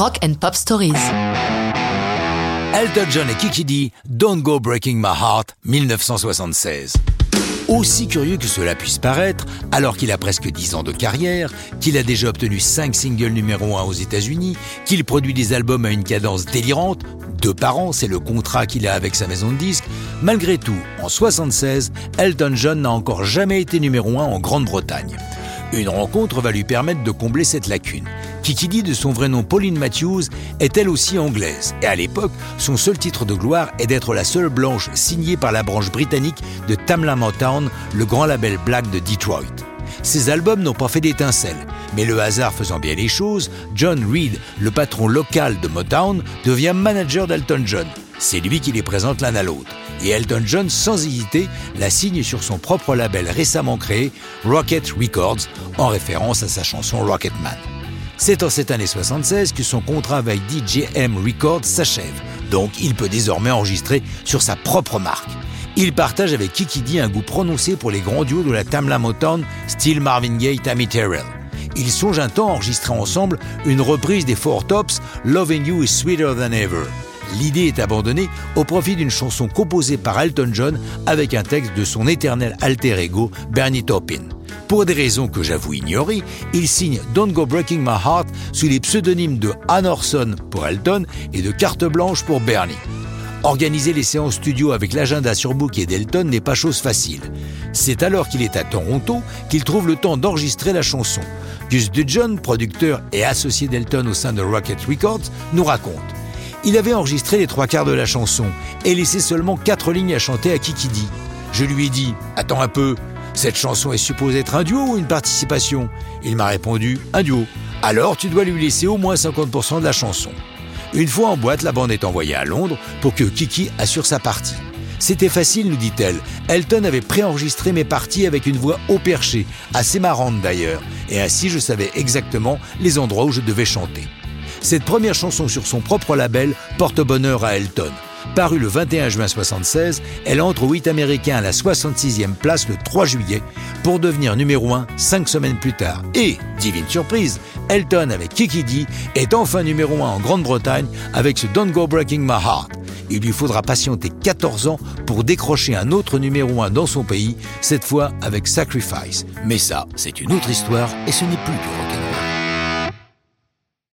Rock and Pop Stories. Elton John et Kiki D, Don't Go Breaking My Heart, 1976. Aussi curieux que cela puisse paraître, alors qu'il a presque 10 ans de carrière, qu'il a déjà obtenu 5 singles numéro 1 aux États-Unis, qu'il produit des albums à une cadence délirante, deux par an, c'est le contrat qu'il a avec sa maison de disques, malgré tout, en 76, Elton John n'a encore jamais été numéro 1 en Grande-Bretagne. Une rencontre va lui permettre de combler cette lacune. Kiki dit de son vrai nom Pauline Matthews est elle aussi anglaise. Et à l'époque, son seul titre de gloire est d'être la seule blanche signée par la branche britannique de Tamla Motown, le grand label black de Detroit. Ces albums n'ont pas fait d'étincelles, mais le hasard faisant bien les choses, John Reed, le patron local de Motown, devient manager d'Elton John. C'est lui qui les présente l'un à l'autre et Elton John, sans hésiter, la signe sur son propre label récemment créé, Rocket Records, en référence à sa chanson Rocketman. C'est en cette année 76 que son contrat avec DJM Records s'achève, donc il peut désormais enregistrer sur sa propre marque. Il partage avec Kiki D un goût prononcé pour les grands duos de la Tamla Motown, style Marvin Gaye, Tammy Terrell. Ils songent un temps à enregistrer ensemble une reprise des Four Tops, Loving You is Sweeter Than Ever l'idée est abandonnée au profit d'une chanson composée par Elton John avec un texte de son éternel alter ego Bernie Taupin. Pour des raisons que j'avoue ignorer, il signe Don't Go Breaking My Heart sous les pseudonymes de Ann Orson pour Elton et de Carte Blanche pour Bernie. Organiser les séances studio avec l'agenda surbooké d'Elton n'est pas chose facile. C'est alors qu'il est à Toronto qu'il trouve le temps d'enregistrer la chanson. Gus Dudgeon, producteur et associé d'Elton au sein de Rocket Records, nous raconte. Il avait enregistré les trois quarts de la chanson et laissé seulement quatre lignes à chanter à Kikidi. Je lui ai dit Attends un peu, cette chanson est supposée être un duo ou une participation? Il m'a répondu Un duo. Alors tu dois lui laisser au moins 50% de la chanson. Une fois en boîte, la bande est envoyée à Londres pour que Kiki assure sa partie. C'était facile, nous dit-elle. Elton avait préenregistré mes parties avec une voix haut perché, assez marrante d'ailleurs, et ainsi je savais exactement les endroits où je devais chanter. Cette première chanson sur son propre label porte bonheur à Elton. Parue le 21 juin 1976, elle entre au 8 américain à la 66e place le 3 juillet pour devenir numéro 1 cinq semaines plus tard. Et, divine surprise, Elton avec Kiki D est enfin numéro 1 en Grande-Bretagne avec ce Don't Go Breaking My Heart. Il lui faudra patienter 14 ans pour décrocher un autre numéro 1 dans son pays, cette fois avec Sacrifice. Mais ça, c'est une autre histoire et ce n'est plus du rock'n'roll.